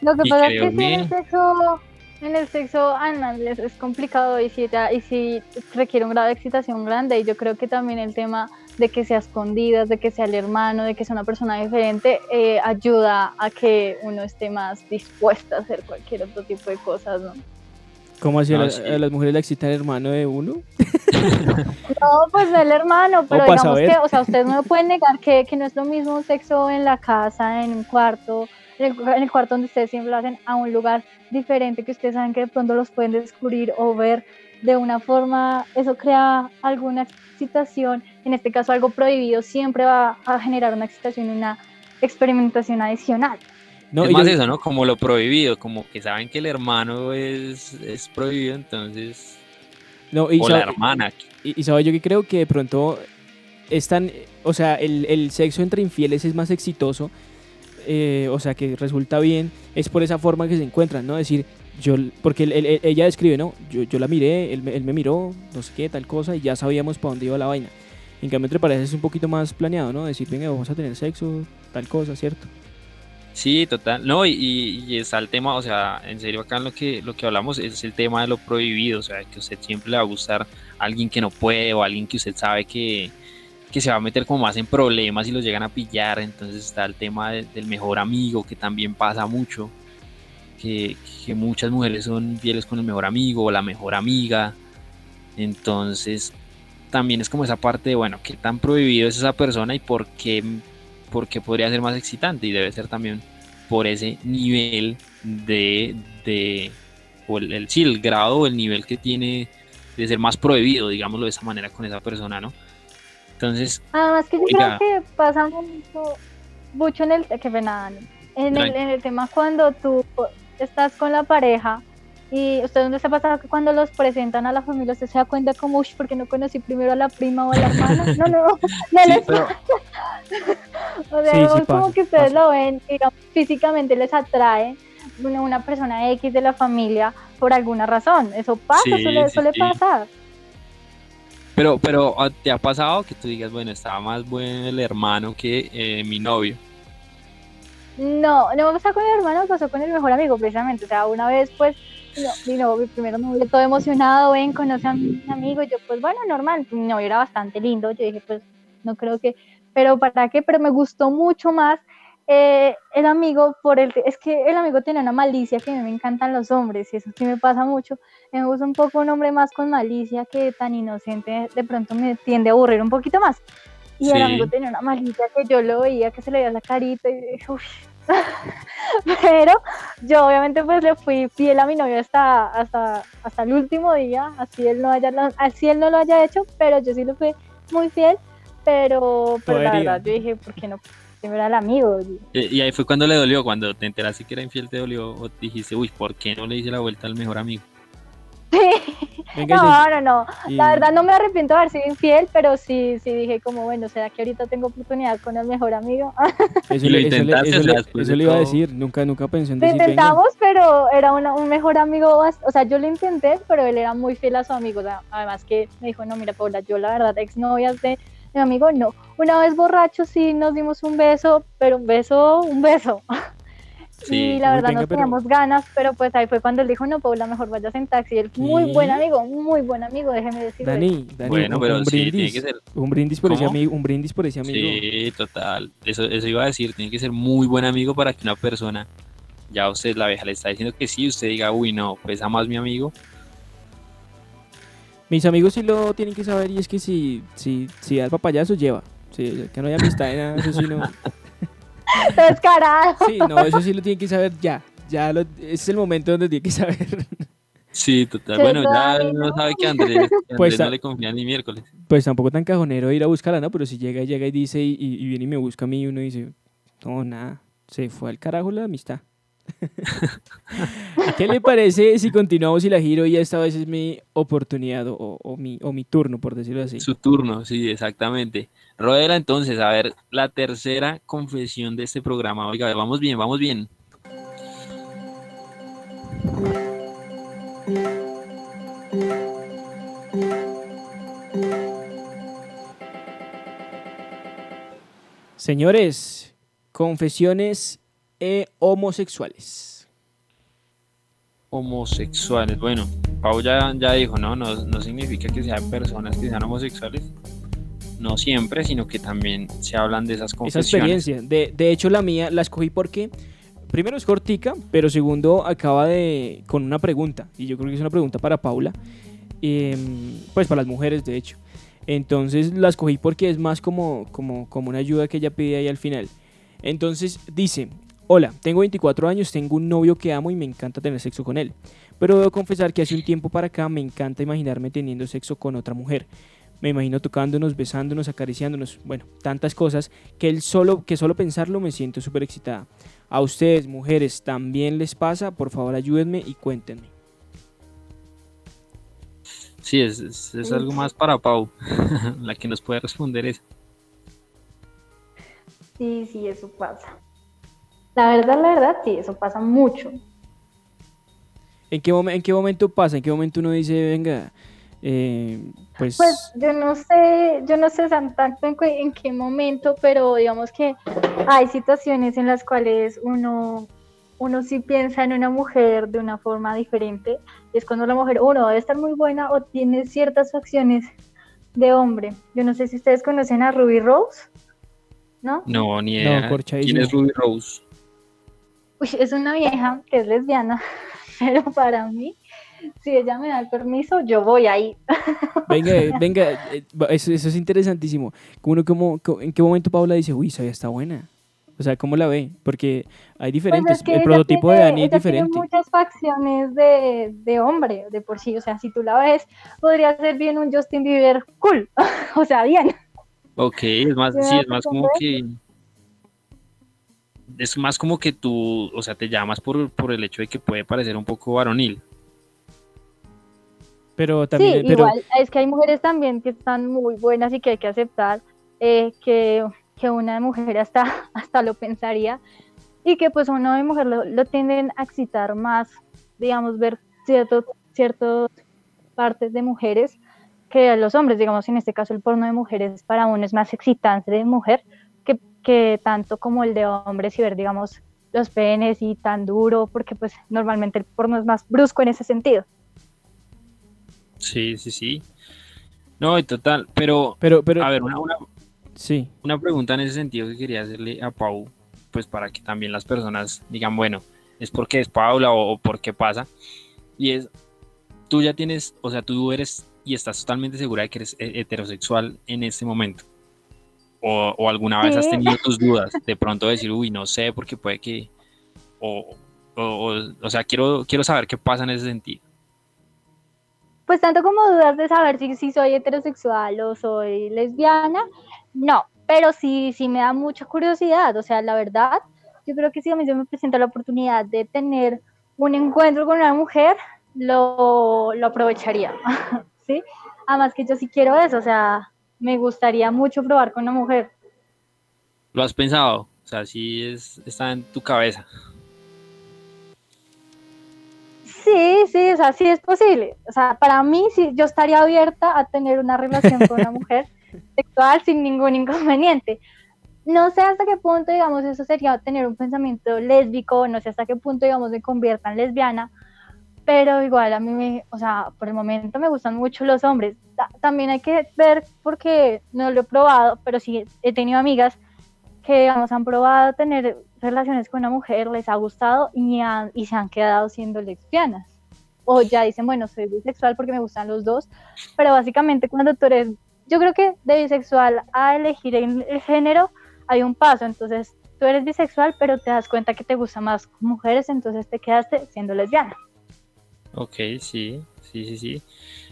Lo que pasa es que en el sexo, en el sexo anal es, complicado y si, y si requiere un grado de excitación grande, y yo creo que también el tema de que sea escondidas, de que sea el hermano, de que sea una persona diferente, eh, ayuda a que uno esté más dispuesta a hacer cualquier otro tipo de cosas, ¿no? ¿Cómo así? a, las mujeres le excita el hermano de uno? no, pues no el hermano, pero digamos que, o sea, ustedes no pueden negar que, que no es lo mismo sexo en la casa, en un cuarto, en el, cuarto donde ustedes siempre lo hacen, a un lugar diferente que ustedes saben que de pronto los pueden descubrir o ver de una forma, eso crea alguna excitación, en este caso algo prohibido, siempre va a generar una excitación, una experimentación adicional. No, es más eso, ¿no? Como lo prohibido, como que saben que el hermano es, es prohibido, entonces... No, y o la hermana. Y, y sabe yo que creo que de pronto están, o sea, el, el sexo entre infieles es más exitoso, eh, o sea, que resulta bien, es por esa forma que se encuentran, ¿no? decir, yo, porque ella describe, ¿no? Yo, yo la miré, él, él, me miró, no sé qué, tal cosa, y ya sabíamos para dónde iba la vaina. En cambio, entre parejas es un poquito más planeado, ¿no? Decir, venga, vamos a tener sexo, tal cosa, ¿cierto? Sí, total. No, y, y, está el tema, o sea, en serio acá lo que, lo que hablamos es el tema de lo prohibido, o sea, que a usted siempre le va a gustar alguien que no puede o alguien que usted sabe que, que se va a meter como más en problemas y los llegan a pillar, entonces está el tema del mejor amigo, que también pasa mucho, que muchas mujeres son fieles con el mejor amigo o la mejor amiga, entonces también es como esa parte de, bueno, qué tan prohibido es esa persona y por qué porque podría ser más excitante y debe ser también por ese nivel de, de o el, sí, el grado o el nivel que tiene de ser más prohibido, digámoslo de esa manera con esa persona, ¿no? Entonces, además que yo creo que pasa mucho, mucho en el que en el, en el tema cuando tú estás con la pareja y usted dónde se pasa que cuando los presentan a la familia usted se da cuenta como, uy, porque no conocí primero a la prima o a la hermana. No, no, no les O sea, como que ustedes lo ven, digamos, físicamente les atrae una, una, persona X de la familia por alguna razón. Eso pasa, suele, suele pasar. Pero, pero, ah, ¿te ha pasado que tú digas, bueno, estaba más bueno el hermano que eh, mi novio? No, no me pasó con el hermano, pasó con el mejor amigo, precisamente. O sea, una vez, pues, no, mi novio primero me todo emocionado, ven, conoce a mi amigo, y yo pues bueno, normal, mi novio era bastante lindo, yo dije pues no creo que, pero para qué, pero me gustó mucho más eh, el amigo por el, es que el amigo tiene una malicia que a mí me encantan los hombres y eso sí me pasa mucho, me gusta un poco un hombre más con malicia que tan inocente, de pronto me tiende a aburrir un poquito más. Y el amigo tenía una malicia que yo lo veía, que se le veía la carita y dije, uff, pero yo obviamente pues le fui fiel a mi novio hasta, hasta, hasta el último día, así él, no haya, así él no lo haya hecho, pero yo sí lo fui muy fiel, pero, pero la verdad yo dije, ¿por qué no? Primero era el amigo. Y, ahí fue cuando le dolió, cuando te enteraste que era infiel te dolió, o dijiste, uy, ¿por qué no le hice la vuelta al mejor amigo? No, no, no. La verdad no me arrepiento de haber sido infiel, pero sí, sí dije como, bueno, ¿será que ahorita tengo oportunidad con el mejor amigo? Eso, le, iba a decir, nunca, nunca pensé en decir. Lo intentamos, pero era un mejor amigo, o sea, yo lo intenté, pero él era muy fiel a su amigo. además que me dijo, no, mira, Paula, yo la verdad, exnovias de mi amigo, no. Una vez borracho sí nos dimos un beso, pero un beso, un beso. y la verdad no teníamos ganas, pero pues ahí fue cuando él dijo, no, Paula, mejor vayas en taxi. Él, muy buen amigo, muy buen amigo, déjeme decirle. Dani, Dani bueno, pero un, brindis, tiene que ser... un brindis por ese amigo, un brindis por ese amigo. Sí, total. Eso, eso iba a decir, tiene que ser muy buen amigo para que una persona, ya usted, la vieja, le está diciendo que sí, usted diga, uy, no, pesa más mi amigo. Mis amigos sí lo tienen que saber y es que si, si, si da el papayazo, lleva. Sí, que no haya amistad, eso sí no... Descarado. Sí, no, eso sí lo tiene que saber ya. Ya es el momento donde tiene que saber. Sí, total. Bueno, ya no sabe que Andrés, pues, no le confía ni miércoles. Pues tampoco tan cajonero ir a buscarla, ¿no? Pero si llega, llega y dice, y, viene y me busca a mí, y uno dice, no, nada, se fue al carajo la amistad. ¿Qué le parece si continuamos y la giro y esta vez es mi oportunidad o, mi, o mi turno, por decirlo así? Su turno, sí, exactamente. Rodela, entonces, a ver, la tercera confesión de este programa. Oiga, vamos bien, vamos bien. Señores, confesiones e homosexuales. Homosexuales. Bueno, Pau ya, dijo, ¿no? ¿no? significa que sean personas que sean homosexuales. No siempre, sino que también se hablan de esas confesiones. Esa experiencia. De, de hecho, la mía la escogí porque primero es cortica, pero segundo acaba de con una pregunta. Y yo creo que es una pregunta para Paula. Em, pues para las mujeres, de hecho. Entonces la escogí porque es más como, como, como una ayuda que ella pide ahí al final. Entonces dice, hola, tengo 24 años, tengo un novio que amo y me encanta tener sexo con él. Pero debo confesar que hace un tiempo para acá me encanta imaginarme teniendo sexo con otra mujer. Me imagino tocándonos, besándonos, acariciándonos, bueno, tantas cosas que, él solo, que solo pensarlo me siento súper excitada. A ustedes, mujeres, ¿también les pasa? Por favor, ayúdenme y cuéntenme. Sí, es, algo más para Pau, la que nos puede responder eso. Sí, sí, eso pasa. La verdad, la verdad, sí, eso pasa mucho. ¿En qué, ¿En qué momento pasa? ¿En qué momento uno dice, venga, eh, pues... pues... yo no sé, yo no sé tanto en, en, qué momento, pero digamos que hay situaciones en las cuales uno uno sí piensa en una mujer de una forma diferente, y es cuando la mujer, uno, debe estar muy buena o tiene ciertas facciones de hombre. Yo no sé si ustedes conocen a Ruby Rose, ¿no? No, ni idea. ¿Quién es Ruby Rose? Uy, es una vieja que es lesbiana, pero para mí, si ella me da el permiso, yo voy ahí. Venga, venga, eh, eso, es interesantísimo. Uno como, ¿En qué momento Paula dice, uy, esa está buena? O sea, ¿cómo la ve? Porque hay pues diferentes, el prototipo de Dani es diferente. Tiene muchas facciones de, de, hombre, de por sí. O sea, si tú la ves, podría ser bien un Justin Bieber cool. o sea, bien. Ok, es más, sí, es más como que. Es más como que tú, o sea, te llamas por, por el hecho de que puede parecer un poco varonil. Pero también. Sí, igual, es que hay mujeres también que están muy buenas y que hay que aceptar eh, que que una mujer hasta, hasta lo pensaría y que pues uno de mujer lo, tienden a excitar más, digamos, ver ciertas ciertas partes de mujeres que a los hombres, digamos, en este caso el porno de mujeres para uno es más excitante de mujer que, tanto como el de hombres y ver, digamos, los penes y tan duro, porque pues normalmente el porno es más brusco en ese sentido. Sí, sí, sí. No, total, pero, pero, pero a ver, una, Sí. Una pregunta en ese sentido que quería hacerle a Pau, pues para que también las personas digan, bueno, es porque es Paula o, por qué pasa. Y es, tú ya tienes, o sea, tú eres y estás totalmente segura de que eres heterosexual en este momento. O, alguna vez has tenido tus dudas, de pronto decir, uy, no sé, porque puede que... O, o, o, sea, quiero, quiero saber qué pasa en ese sentido. Pues tanto como dudas de saber si, si soy heterosexual o soy lesbiana, no, pero sí, sí me da mucha curiosidad. O sea, la verdad, yo creo que si a mí se me presenta la oportunidad de tener un encuentro con una mujer, lo, lo aprovecharía. ¿Sí? Además que yo sí quiero eso, o sea, me gustaría mucho probar con una mujer. ¿Lo has pensado? O sea, sí es, está en tu cabeza. Sí, sí, o sea, sí es posible. O sea, para mí sí, yo estaría abierta a tener una relación con una mujer sexual sin ningún inconveniente. No sé hasta qué punto, digamos, eso sería tener un pensamiento lésbico, no sé hasta qué punto, digamos, me convierta en lesbiana, pero igual a mí, me, o sea, por el momento me gustan mucho los hombres. también hay que ver, porque no lo he probado, pero sí he tenido amigas que, digamos, han probado tener relaciones con una mujer, les ha gustado y, y se han quedado siendo lesbianas. O ya dicen, bueno, soy bisexual porque me gustan los dos, pero básicamente cuando tú eres yo creo que de bisexual a elegir el, género hay un paso, entonces tú eres bisexual, pero te das cuenta que te gusta más mujeres, entonces te quedaste siendo lesbiana. Ok, sí, sí, sí, sí.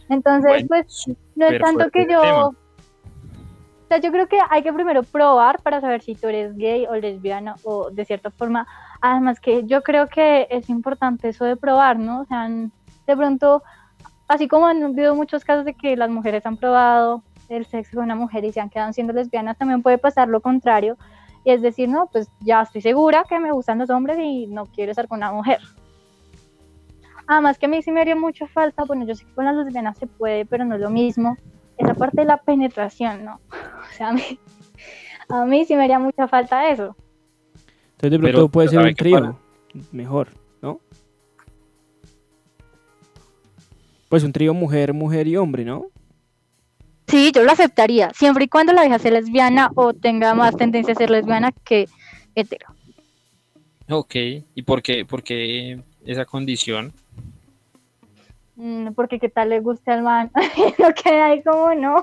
Entonces, pues, no es tanto que yo... sea, yo creo que hay que primero probar para saber si tú eres gay o lesbiana o de cierta forma. Además que yo creo que es importante eso de probar, ¿no? O sea, de pronto, así como han habido muchos casos de que las mujeres han probado el sexo con una mujer y se han quedado siendo lesbianas, también puede pasar lo contrario. Y es decir, no, pues ya estoy segura que me gustan los hombres y no quiero estar con una mujer. Además que a mí sí me haría mucha falta, bueno, yo sé que con las lesbianas se puede, pero no es lo mismo, esa parte de la penetración, ¿no? O sea, a mí, a mí sí me haría mucha falta eso. Entonces de pronto puede ser un trío, mejor, ¿no? Pues un trío mujer, mujer y hombre, ¿no? Sí, yo lo aceptaría, siempre y cuando la vieja sea lesbiana o tenga más tendencia a ser lesbiana que hetero. Ok, ¿y por qué, por qué esa condición? Mm, porque qué tal le guste al man, no queda ahí como no.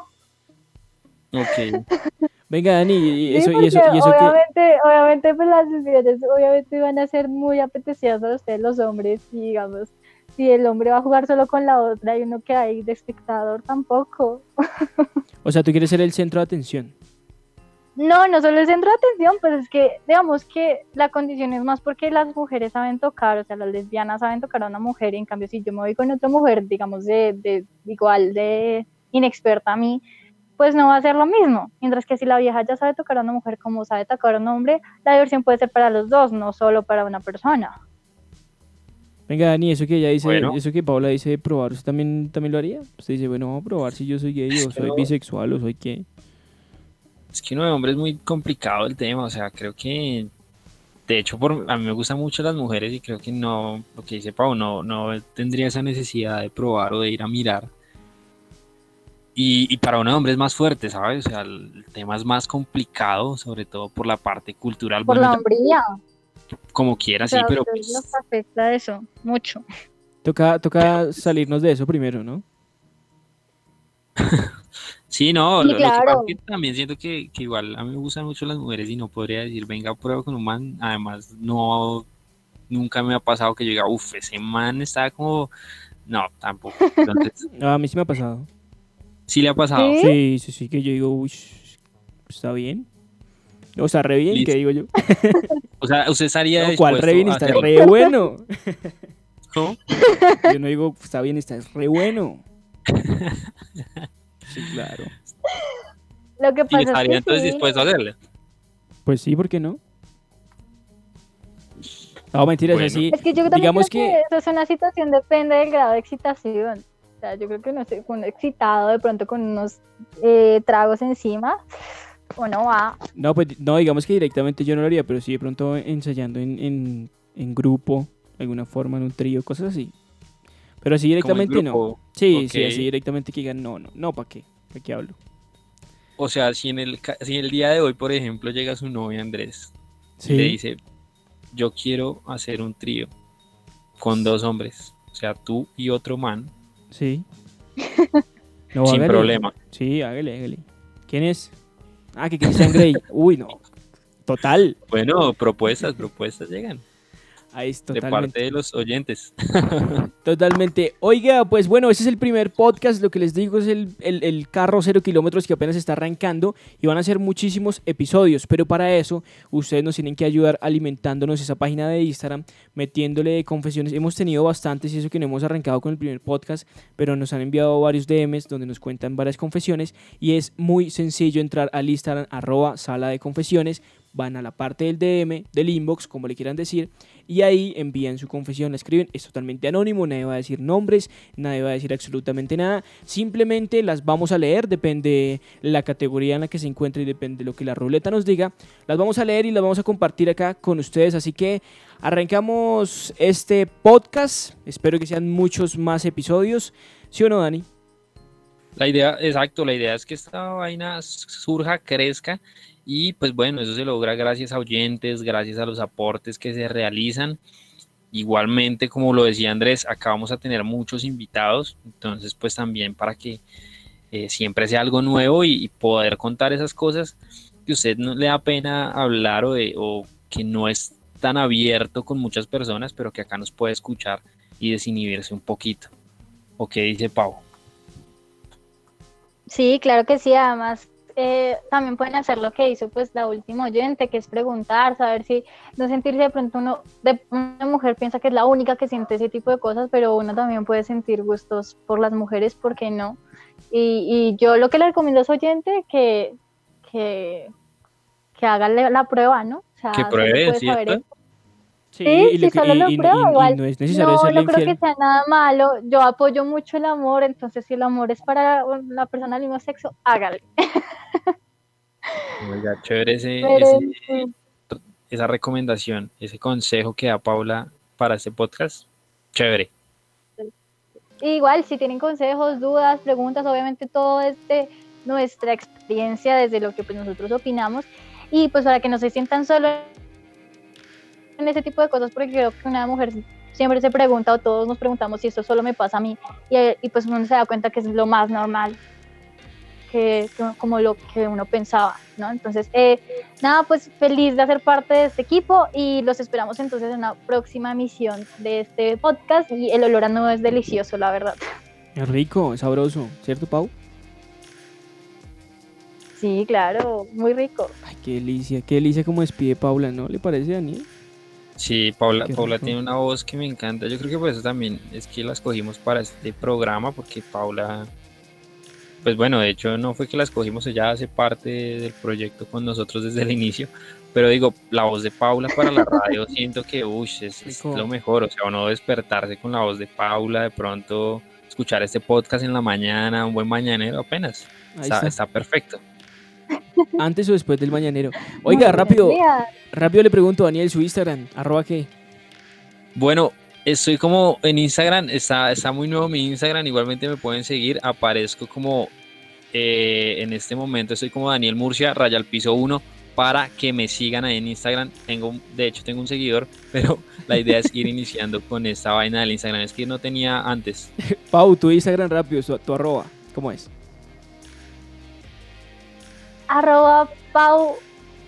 Ok. Venga, Dani, y eso, y eso, y eso obviamente, obviamente, pues las mujeres obviamente van a ser muy apetecidas a ustedes los hombres, y digamos, si el hombre va a jugar solo con la otra y uno que hay de espectador tampoco. O sea, tú quieres ser el centro de atención. No, no solo el centro de atención, pues es que, digamos que la condición es más porque las mujeres saben tocar, o sea, las lesbianas saben tocar a una mujer, y en cambio, si yo me voy con otra mujer, digamos, de, de igual de inexperta a mí, pues no va a ser lo mismo. Mientras que si la vieja ya sabe tocar a una mujer como sabe tocar a un hombre, la diversión puede ser para los dos, no solo para una persona. Venga, Dani, eso que ella dice, eso que Paula dice de probar, ¿usted también, también lo haría? Usted dice, bueno, vamos a probar si yo soy gay o soy bisexual o soy qué. Es que uno de hombre es muy complicado el tema, o sea, creo que de hecho por, a mí me gustan mucho las mujeres y creo que no, lo que dice Pau, no, no tendría esa necesidad de probar o de ir a mirar. Y, y para un hombre es más fuerte, ¿sabes? O sea, el, tema es más complicado, sobre todo por la parte cultural. Por la hombría. Como quiera, sí, pero... Pues... Nos afecta eso, mucho. Toca, toca salirnos de eso primero, ¿no? Sí, no, lo, claro. que también siento que, igual a mí me gustan mucho las mujeres y no podría decir, venga, prueba con un man. Además, no, nunca me ha pasado que yo diga, uff, ese man está como. No, tampoco. Entonces, a mí sí me ha pasado. ¿Sí le ha pasado? Sí, sí, sí, que yo digo, uff, está bien. O sea, re bien, ¿qué digo yo? o sea, usted estaría. No, ¿Cuál re bien? Está re bueno. ¿No? Yo no digo, está bien, está re bueno. Sí, claro. Lo que pasa estaría es entonces dispuesto a hacerle? Pues sí, ¿por qué no? No, mentiras, así. Es que yo digamos que... que... eso es una situación, depende del grado de excitación. O sea, yo creo que no sé, con excitado de pronto con unos eh, tragos encima, o no va. No, pues no, digamos que directamente yo no lo haría, pero sí de pronto ensayando en, en, en grupo, de alguna forma, en un trío, cosas así. Pero así directamente no. Sí, sí, así directamente que digan, no, no, no, ¿para qué? ¿Para qué hablo? O sea, si en, el, si en el día de hoy, por ejemplo, llega su novia Andrés y le dice, yo quiero hacer un trío con dos hombres, o sea, tú y otro man. Sí. Sin problema. Sí, hágale, hágale. ¿Quién es? Ah, que Christian Grey. Uy, no. Total. Bueno, propuestas, propuestas llegan. Ahí De parte de los oyentes. Totalmente. Oiga, pues bueno, ese es el primer podcast. Lo que les digo es el, el, carro cero kilómetros que apenas está arrancando y van a ser muchísimos episodios. Pero para eso, ustedes nos tienen que ayudar alimentándonos esa página de Instagram, metiéndole confesiones. Hemos tenido bastantes y eso que no hemos arrancado con el primer podcast, pero nos han enviado varios DMs donde nos cuentan varias confesiones y es muy sencillo entrar al Instagram arroba sala de confesiones van a la parte del DM, del inbox, como le quieran decir, y ahí envían su confesión, la escriben, es totalmente anónimo, nadie va a decir nombres, nadie va a decir absolutamente nada, simplemente las vamos a leer, depende la categoría en la que se encuentre y depende de lo que la ruleta nos diga, las vamos a leer y las vamos a compartir acá con ustedes, así que arrancamos este podcast, espero que sean muchos más episodios, ¿sí o no, Dani? La idea, exacto, la idea es que esta vaina surja, crezca y pues bueno, eso se logra gracias a oyentes, gracias a los aportes que se realizan. Igualmente, como lo decía Andrés, acá vamos a tener muchos invitados, entonces pues también para que eh, siempre sea algo nuevo y, poder contar esas cosas que usted no le da pena hablar o, o que no es tan abierto con muchas personas, pero que acá nos puede escuchar y desinhibirse un poquito. ¿O qué dice Pau? Sí, claro que sí, además eh, también pueden hacer lo que hizo pues la última oyente, que es preguntar, saber si no sentirse de pronto uno, de, una mujer piensa que es la única que siente ese tipo de cosas, pero uno también puede sentir gustos por las mujeres, ¿por qué no? Y, yo lo que le recomiendo a ese oyente que, que, que haga la prueba, ¿no? O sea, que pruebe, ¿cierto? Sí, y, si solo lo prueba, igual. No, es necesario no, no creo que sea nada malo. Yo apoyo mucho el amor, entonces si el amor es para la persona del mismo sexo, hágale. Oiga, chévere ese, esa recomendación, ese consejo que da Paula para este podcast. Chévere. Igual, si tienen consejos, dudas, preguntas, obviamente todo es de nuestra experiencia, desde lo que pues, nosotros opinamos. Y pues para que no se sientan solos en ese tipo de cosas porque creo que una mujer siempre se pregunta o todos nos preguntamos si esto solo me pasa a mí y, pues uno se da cuenta que es lo más normal que como lo que uno pensaba, ¿no? Entonces, eh, nada, pues feliz de hacer parte de este equipo y los esperamos entonces en una próxima emisión de este podcast y el olor a nuevo es delicioso, la verdad. Es rico, es sabroso, ¿cierto, Pau? Sí, claro, muy rico. Ay, qué delicia, qué delicia como despide Paula, ¿no? ¿Le parece, Daniel? Sí, Paula, Paula tiene una voz que me encanta. Yo creo que por eso también es que la escogimos para este programa, porque Paula, pues bueno, de hecho no fue que la escogimos, ella hace parte del proyecto con nosotros desde el inicio, pero digo, la voz de Paula para la radio siento que, uy, es, lo mejor, o sea, uno despertarse con la voz de Paula, de pronto escuchar este podcast en la mañana, un buen mañanero apenas, está, está perfecto. Antes o después del mañanero. Oiga, rápido, rápido le pregunto a Daniel su Instagram, arroba qué. Bueno, estoy como en Instagram, está, está muy nuevo mi Instagram, igualmente me pueden seguir, aparezco como eh, en este momento estoy como Daniel Murcia, raya al piso 1, para que me sigan ahí en Instagram. Tengo, de hecho, tengo un seguidor, pero la idea es ir iniciando con esta vaina del Instagram. Es que no tenía antes. Pau, tu Instagram rápido, tu arroba, ¿cómo es? Arroba Pau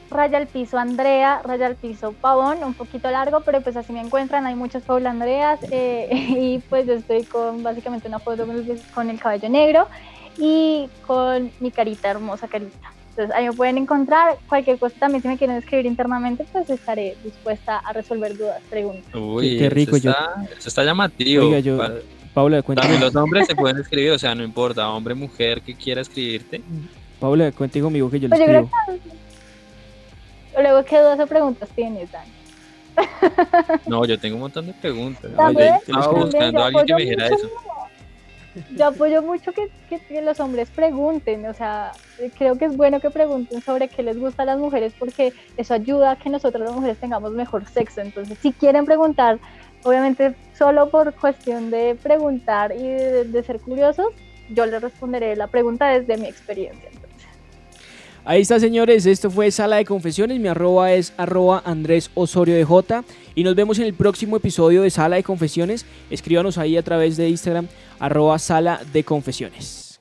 raya al piso Andrea, raya al piso Pavón, un poquito largo, pero pues así me encuentran, hay muchas Paula Andreas eh, y pues yo estoy con básicamente una foto con el cabello negro y con mi carita, hermosa carita. Entonces ahí me pueden encontrar, cualquier cosa también si me quieren escribir internamente, pues estaré dispuesta a resolver dudas, preguntas. Uy, qué rico. Eso está, eso está llamativo. Oiga, yo, Paula, cuéntame. También los hombres se pueden escribir, o sea, no importa, hombre, mujer que quiera escribirte. Paula, cuéntate conmigo que yo le pues escribo. Luego, ¿qué dudas o preguntas tienes, Dani? No, yo tengo un montón de preguntas. estaba buscando a alguien que me dijera eso. Yo apoyo mucho que, que, los hombres pregunten, o sea, creo que es bueno que pregunten sobre qué les gusta a las mujeres porque eso ayuda a que nosotros las mujeres tengamos mejor sexo. Entonces, si quieren preguntar, obviamente solo por cuestión de preguntar y de ser curiosos, yo les responderé la pregunta desde mi experiencia. Ahí está, señores. Esto fue Sala de Confesiones. Mi arroba es arroba Andrés Osorio de J. Y nos vemos en el próximo episodio de Sala de Confesiones. Escríbanos ahí a través de Instagram, arroba Sala de Confesiones.